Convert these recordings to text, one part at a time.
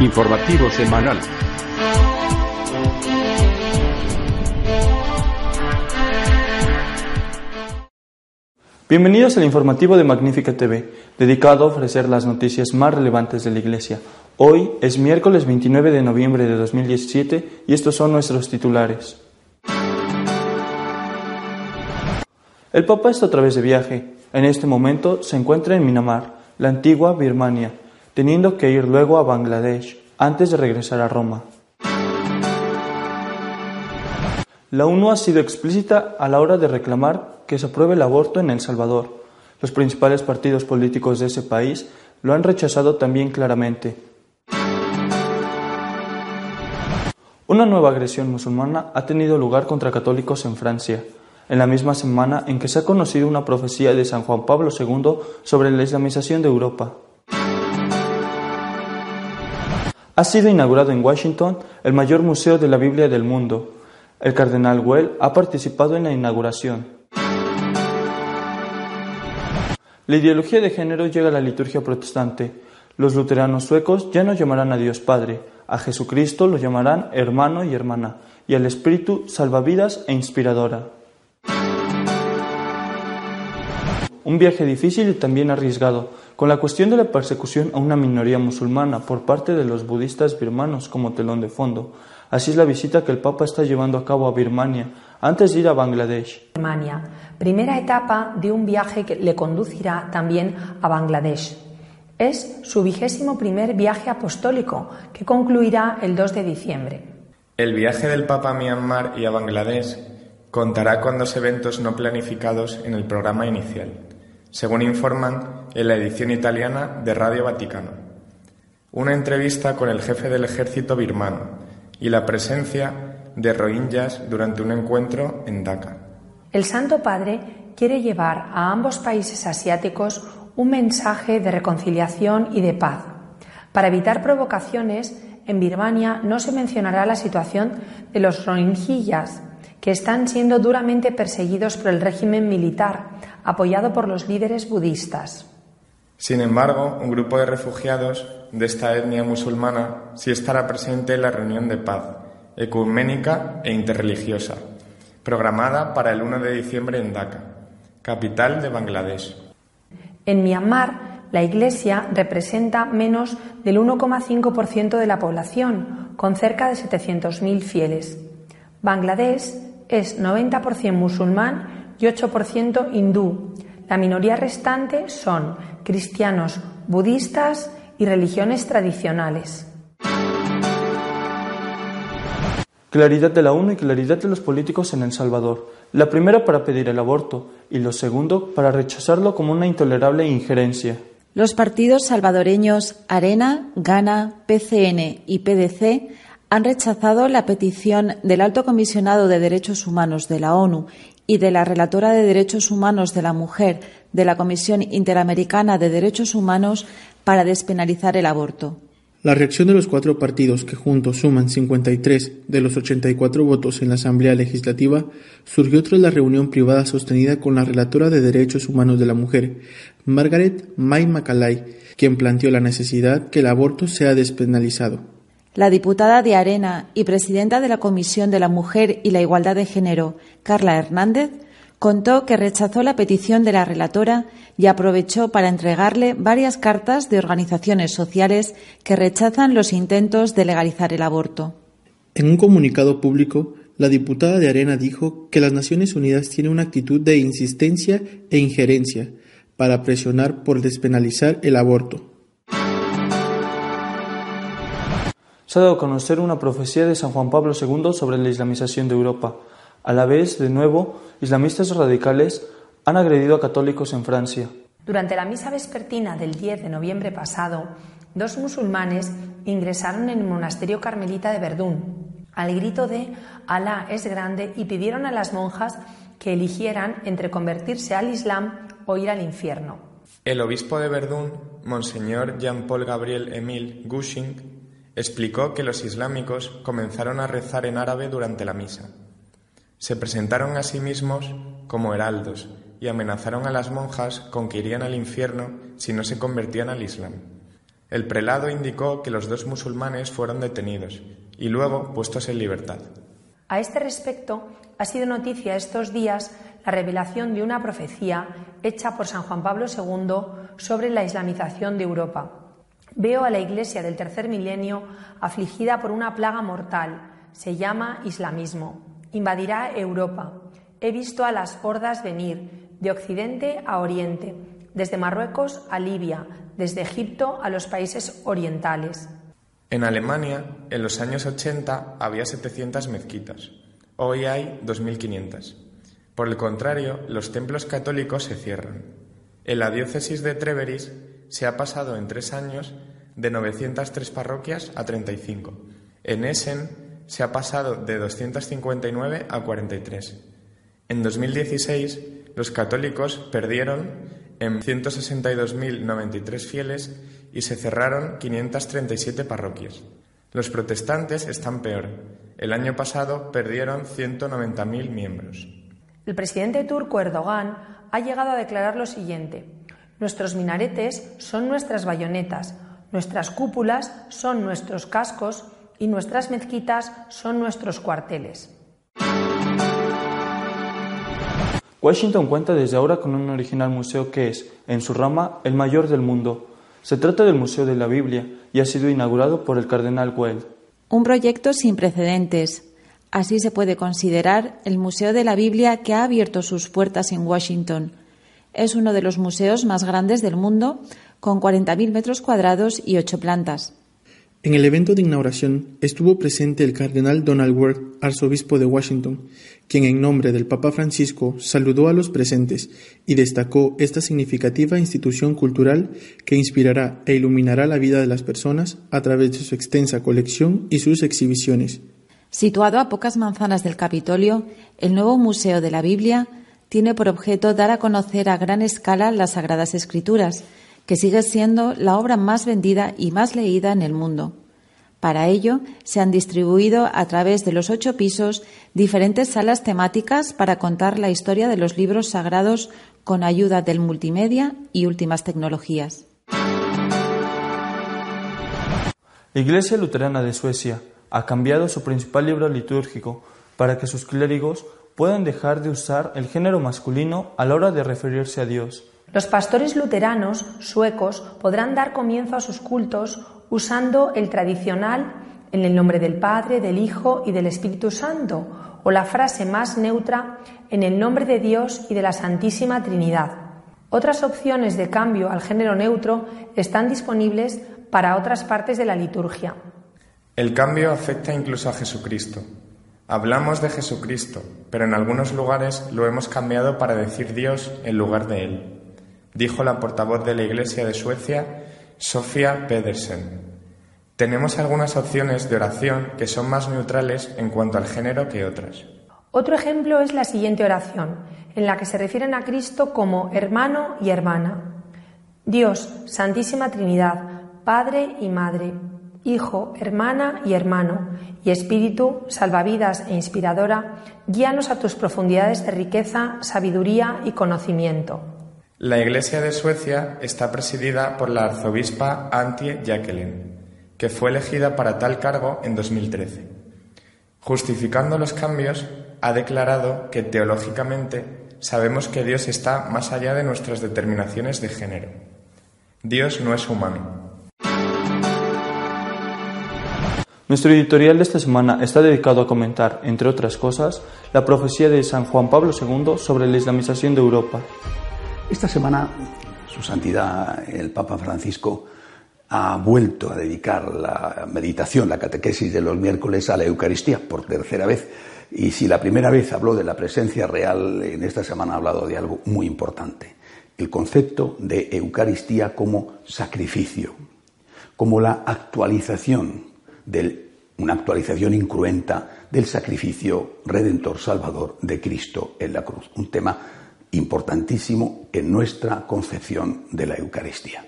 Informativo semanal. Bienvenidos al informativo de Magnífica TV, dedicado a ofrecer las noticias más relevantes de la Iglesia. Hoy es miércoles 29 de noviembre de 2017 y estos son nuestros titulares. El Papa está otra vez de viaje. En este momento se encuentra en Myanmar, la antigua Birmania, teniendo que ir luego a Bangladesh antes de regresar a Roma. La ONU ha sido explícita a la hora de reclamar que se apruebe el aborto en El Salvador. Los principales partidos políticos de ese país lo han rechazado también claramente. Una nueva agresión musulmana ha tenido lugar contra católicos en Francia en la misma semana en que se ha conocido una profecía de San Juan Pablo II sobre la islamización de Europa. Ha sido inaugurado en Washington el mayor museo de la Biblia del mundo. El cardenal Well ha participado en la inauguración. La ideología de género llega a la liturgia protestante. Los luteranos suecos ya no llamarán a Dios Padre, a Jesucristo lo llamarán hermano y hermana, y al Espíritu salvavidas e inspiradora. Un viaje difícil y también arriesgado, con la cuestión de la persecución a una minoría musulmana por parte de los budistas birmanos como telón de fondo. Así es la visita que el Papa está llevando a cabo a Birmania antes de ir a Bangladesh. Birmania, primera etapa de un viaje que le conducirá también a Bangladesh. Es su vigésimo primer viaje apostólico, que concluirá el 2 de diciembre. El viaje del Papa a Myanmar y a Bangladesh contará con dos eventos no planificados en el programa inicial según informan en la edición italiana de Radio Vaticano. Una entrevista con el jefe del ejército birmano y la presencia de rohingyas durante un encuentro en Dhaka. El Santo Padre quiere llevar a ambos países asiáticos un mensaje de reconciliación y de paz. Para evitar provocaciones, en Birmania no se mencionará la situación de los rohingyas, que están siendo duramente perseguidos por el régimen militar, apoyado por los líderes budistas. Sin embargo, un grupo de refugiados de esta etnia musulmana sí estará presente en la reunión de paz, ecuménica e interreligiosa, programada para el 1 de diciembre en Dhaka, capital de Bangladesh. En Myanmar, la Iglesia representa menos del 1,5% de la población, con cerca de 700.000 fieles. Bangladesh es 90% musulmán y 8% hindú. La minoría restante son cristianos, budistas y religiones tradicionales. Claridad de la ONU y claridad de los políticos en El Salvador. La primera para pedir el aborto y lo segundo para rechazarlo como una intolerable injerencia. Los partidos salvadoreños Arena, Gana, PCN y PDC han rechazado la petición del Alto Comisionado de Derechos Humanos de la ONU y de la relatora de Derechos Humanos de la Mujer de la Comisión Interamericana de Derechos Humanos para despenalizar el aborto. La reacción de los cuatro partidos, que juntos suman 53 de los 84 votos en la Asamblea Legislativa, surgió tras la reunión privada sostenida con la relatora de Derechos Humanos de la Mujer, Margaret May Macalay, quien planteó la necesidad que el aborto sea despenalizado. La diputada de Arena y presidenta de la Comisión de la Mujer y la Igualdad de Género, Carla Hernández, contó que rechazó la petición de la relatora y aprovechó para entregarle varias cartas de organizaciones sociales que rechazan los intentos de legalizar el aborto. En un comunicado público, la diputada de Arena dijo que las Naciones Unidas tienen una actitud de insistencia e injerencia para presionar por despenalizar el aborto se ha dado a conocer una profecía de San Juan Pablo II sobre la islamización de Europa. A la vez, de nuevo, islamistas radicales han agredido a católicos en Francia. Durante la misa vespertina del 10 de noviembre pasado, dos musulmanes ingresaron en el monasterio carmelita de Verdún al grito de Alá es grande y pidieron a las monjas que eligieran entre convertirse al Islam o ir al infierno. El obispo de Verdún, Monseñor Jean-Paul Gabriel Emile Gushing, explicó que los islámicos comenzaron a rezar en árabe durante la misa. Se presentaron a sí mismos como heraldos y amenazaron a las monjas con que irían al infierno si no se convertían al Islam. El prelado indicó que los dos musulmanes fueron detenidos y luego puestos en libertad. A este respecto, ha sido noticia estos días la revelación de una profecía hecha por San Juan Pablo II sobre la islamización de Europa. Veo a la Iglesia del tercer milenio afligida por una plaga mortal. Se llama islamismo. Invadirá Europa. He visto a las hordas venir, de occidente a oriente, desde Marruecos a Libia, desde Egipto a los países orientales. En Alemania, en los años 80, había 700 mezquitas. Hoy hay 2.500. Por el contrario, los templos católicos se cierran. En la diócesis de Treveris se ha pasado en tres años de 903 parroquias a 35. En Essen se ha pasado de 259 a 43. En 2016, los católicos perdieron en 162.093 fieles y se cerraron 537 parroquias. Los protestantes están peor. El año pasado perdieron 190.000 miembros. El presidente turco Erdogan ha llegado a declarar lo siguiente. Nuestros minaretes son nuestras bayonetas, nuestras cúpulas son nuestros cascos y nuestras mezquitas son nuestros cuarteles. Washington cuenta desde ahora con un original museo que es, en su rama, el mayor del mundo. Se trata del Museo de la Biblia y ha sido inaugurado por el cardenal Well. Un proyecto sin precedentes. Así se puede considerar el Museo de la Biblia que ha abierto sus puertas en Washington. Es uno de los museos más grandes del mundo, con 40.000 metros cuadrados y ocho plantas. En el evento de inauguración estuvo presente el cardenal Donald Ward, arzobispo de Washington, quien en nombre del Papa Francisco saludó a los presentes y destacó esta significativa institución cultural que inspirará e iluminará la vida de las personas a través de su extensa colección y sus exhibiciones. Situado a pocas manzanas del Capitolio, el nuevo Museo de la Biblia tiene por objeto dar a conocer a gran escala las Sagradas Escrituras, que sigue siendo la obra más vendida y más leída en el mundo. Para ello, se han distribuido a través de los ocho pisos diferentes salas temáticas para contar la historia de los libros sagrados con ayuda del multimedia y últimas tecnologías. La Iglesia Luterana de Suecia ha cambiado su principal libro litúrgico para que sus clérigos puedan dejar de usar el género masculino a la hora de referirse a Dios. Los pastores luteranos suecos podrán dar comienzo a sus cultos usando el tradicional en el nombre del Padre, del Hijo y del Espíritu Santo, o la frase más neutra en el nombre de Dios y de la Santísima Trinidad. Otras opciones de cambio al género neutro están disponibles para otras partes de la liturgia. El cambio afecta incluso a Jesucristo. Hablamos de Jesucristo, pero en algunos lugares lo hemos cambiado para decir Dios en lugar de Él dijo la portavoz de la Iglesia de Suecia, Sofía Pedersen. Tenemos algunas opciones de oración que son más neutrales en cuanto al género que otras. Otro ejemplo es la siguiente oración, en la que se refieren a Cristo como hermano y hermana. Dios, Santísima Trinidad, Padre y Madre, Hijo, hermana y hermano, y Espíritu, salvavidas e inspiradora, guíanos a tus profundidades de riqueza, sabiduría y conocimiento. La Iglesia de Suecia está presidida por la arzobispa Antje Jacqueline, que fue elegida para tal cargo en 2013. Justificando los cambios, ha declarado que teológicamente sabemos que Dios está más allá de nuestras determinaciones de género. Dios no es humano. Nuestro editorial de esta semana está dedicado a comentar, entre otras cosas, la profecía de San Juan Pablo II sobre la islamización de Europa. Esta semana, Su Santidad, el Papa Francisco, ha vuelto a dedicar la meditación, la catequesis de los miércoles a la Eucaristía por tercera vez. Y si la primera vez habló de la presencia real, en esta semana ha hablado de algo muy importante, el concepto de Eucaristía como sacrificio, como la actualización de una actualización incruenta del sacrificio redentor salvador de Cristo en la cruz. Un tema importantísimo en nuestra concepción de la Eucaristía.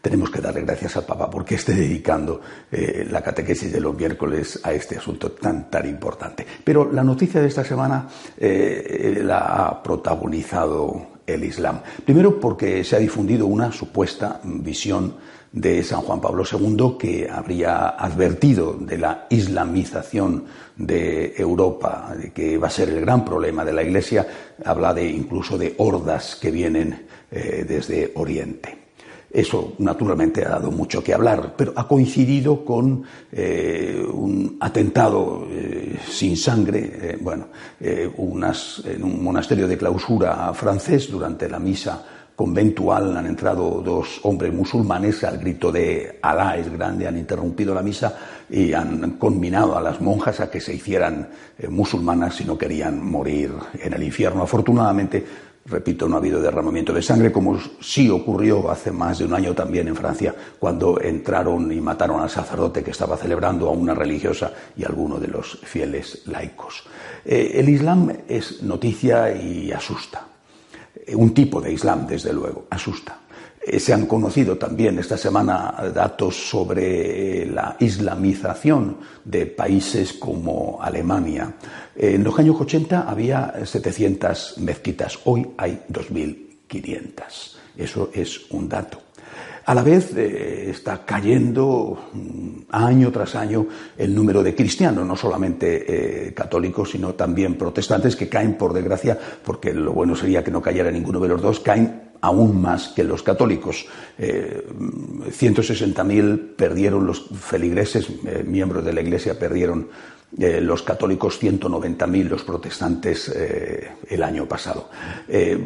Tenemos que darle gracias al Papa porque esté dedicando eh, la catequesis de los miércoles a este asunto tan, tan importante. Pero la noticia de esta semana eh, la ha protagonizado el Islam. Primero porque se ha difundido una supuesta visión de San Juan Pablo II, que habría advertido de la islamización de Europa, que va a ser el gran problema de la Iglesia, habla de incluso de hordas que vienen eh, desde Oriente. Eso, naturalmente, ha dado mucho que hablar, pero ha coincidido con eh, un atentado eh, sin sangre, bueno, en un monasterio de clausura francés durante la misa conventual han entrado dos hombres musulmanes al grito de Alá es grande, han interrumpido la misa y han conminado a las monjas a que se hicieran eh, musulmanas si no querían morir en el infierno. Afortunadamente, repito, no ha habido derramamiento de sangre, como sí ocurrió hace más de un año también en Francia, cuando entraron y mataron al sacerdote que estaba celebrando a una religiosa y a alguno de los fieles laicos. Eh, el Islam es noticia y asusta un tipo de Islam, desde luego, asusta. Eh, se han conocido también esta semana datos sobre la islamización de países como Alemania. En los años 80 había 700 mezquitas, hoy hay 2.500. Eso es un dato. A la vez eh, está cayendo mm, año tras año el número de cristianos, no solamente eh, católicos, sino también protestantes, que caen, por desgracia, porque lo bueno sería que no cayera ninguno de los dos, caen aún más que los católicos. 160.000 eh, perdieron los feligreses, miembros de la Iglesia perdieron eh, los católicos 190.000, los protestantes eh, el año pasado. Eh,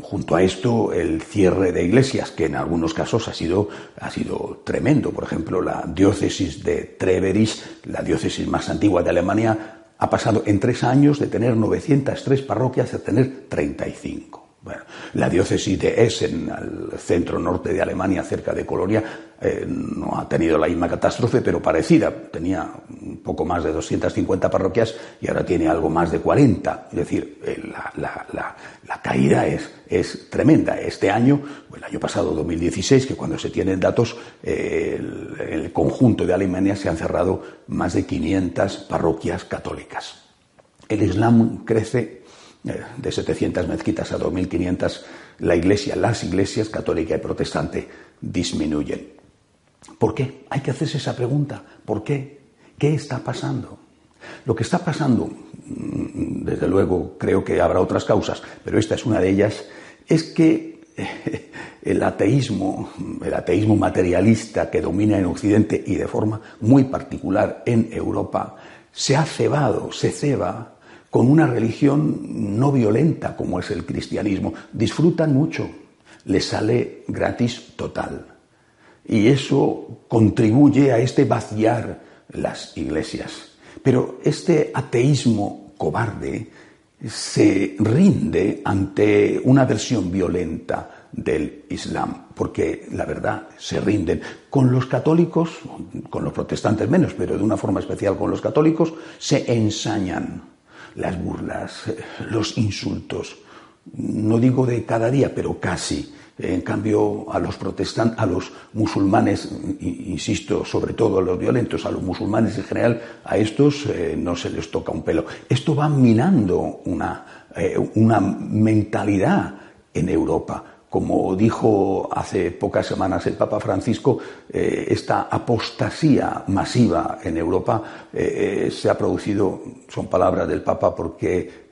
junto a esto, el cierre de iglesias, que en algunos casos ha sido, ha sido tremendo. Por ejemplo, la diócesis de Treveris, la diócesis más antigua de Alemania, ha pasado en tres años de tener 903 parroquias a tener 35. Bueno, la diócesis de Essen, al centro norte de Alemania, cerca de Colonia, eh, no ha tenido la misma catástrofe, pero parecida. Tenía un poco más de 250 parroquias y ahora tiene algo más de 40. Es decir, eh, la, caída es, tremenda. Este año, el año pasado, 2016, que cuando se tienen datos, eh, el, el conjunto de Alemania se han cerrado más de 500 parroquias católicas. El Islam crece de 700 mezquitas a 2.500, la iglesia, las iglesias católica y protestante disminuyen. ¿Por qué? Hay que hacerse esa pregunta. ¿Por qué? ¿Qué está pasando? Lo que está pasando, mm, desde luego creo que habrá otras causas, pero esta es una de ellas, es que el ateísmo, el ateísmo materialista que domina en Occidente y de forma muy particular en Europa, se ha cebado, se ceba con una religión no violenta como es el cristianismo. Disfrutan mucho, les sale gratis total. Y eso contribuye a este vaciar las iglesias. Pero este ateísmo cobarde se rinde ante una versión violenta del Islam, porque la verdad se rinden. Con los católicos, con los protestantes menos, pero de una forma especial con los católicos, se ensañan las burlas, los insultos, no digo de cada día, pero casi. En cambio, a los protestantes, a los musulmanes, insisto, sobre todo a los violentos, a los musulmanes en general, a estos eh, no se les toca un pelo. Esto va minando una, eh, una mentalidad en Europa como dijo hace pocas semanas el Papa Francisco, eh, esta apostasía masiva en Europa se ha producido, son palabras del Papa, porque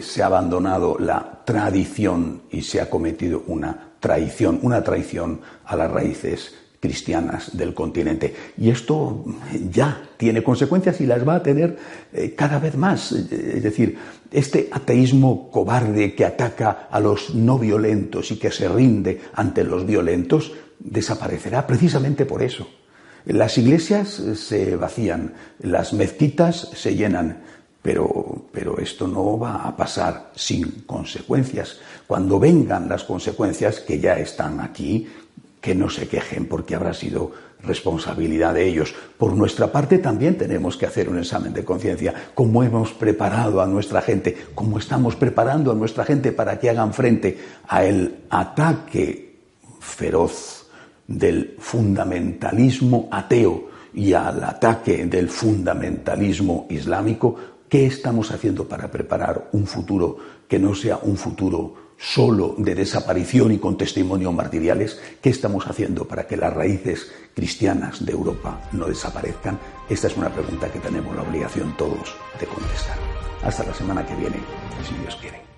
se ha abandonado la tradición y se ha cometido una traición, una traición a las raíces cristianas del continente. Y esto ya tiene consecuencias y las va a tener eh, cada vez más. Es decir, este ateísmo cobarde que ataca a los no violentos y que se rinde ante los violentos desaparecerá precisamente por eso. Las iglesias se vacían, las mezquitas se llenan, pero, pero, esto no va a pasar sin consecuencias. Cuando vengan las consecuencias, que ya están aquí, que no se quejen porque habrá sido responsabilidad de ellos. Por nuestra parte también tenemos que hacer un examen de conciencia. ¿Cómo hemos preparado a nuestra gente? ¿Cómo estamos preparando a nuestra gente para que hagan frente a el ataque feroz del fundamentalismo ateo y al ataque del fundamentalismo islámico? ¿Qué estamos haciendo para preparar un futuro que no sea un futuro solo de desaparición y con testimonios martiriales, ¿qué estamos haciendo para que las raíces cristianas de Europa no desaparezcan? Esta es una pregunta que tenemos la obligación todos de contestar. Hasta la semana que viene, si Dios quiere.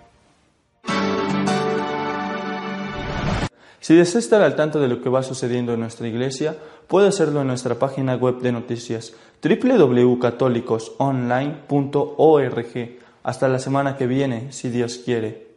Si desea estar al tanto de lo que va sucediendo en nuestra iglesia, puede hacerlo en nuestra página web de noticias www.católicosonline.org. Hasta la semana que viene, si Dios quiere.